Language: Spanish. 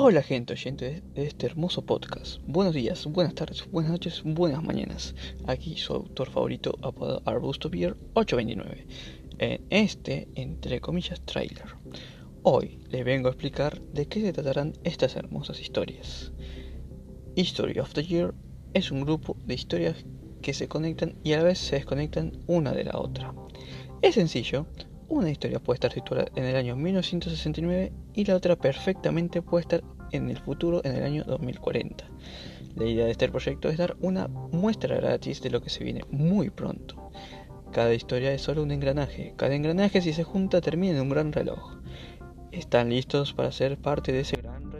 Hola gente oyente de este hermoso podcast. Buenos días, buenas tardes, buenas noches, buenas mañanas. Aquí su autor favorito apodado Arbusto Beer 829. En este, entre comillas, trailer. Hoy les vengo a explicar de qué se tratarán estas hermosas historias. History of the Year es un grupo de historias que se conectan y a la vez se desconectan una de la otra. Es sencillo, una historia puede estar situada en el año 1969 y la otra perfectamente puede estar en el futuro en el año 2040. La idea de este proyecto es dar una muestra gratis de lo que se viene muy pronto. Cada historia es solo un engranaje. Cada engranaje si se junta termina en un gran reloj. ¿Están listos para ser parte de ese gran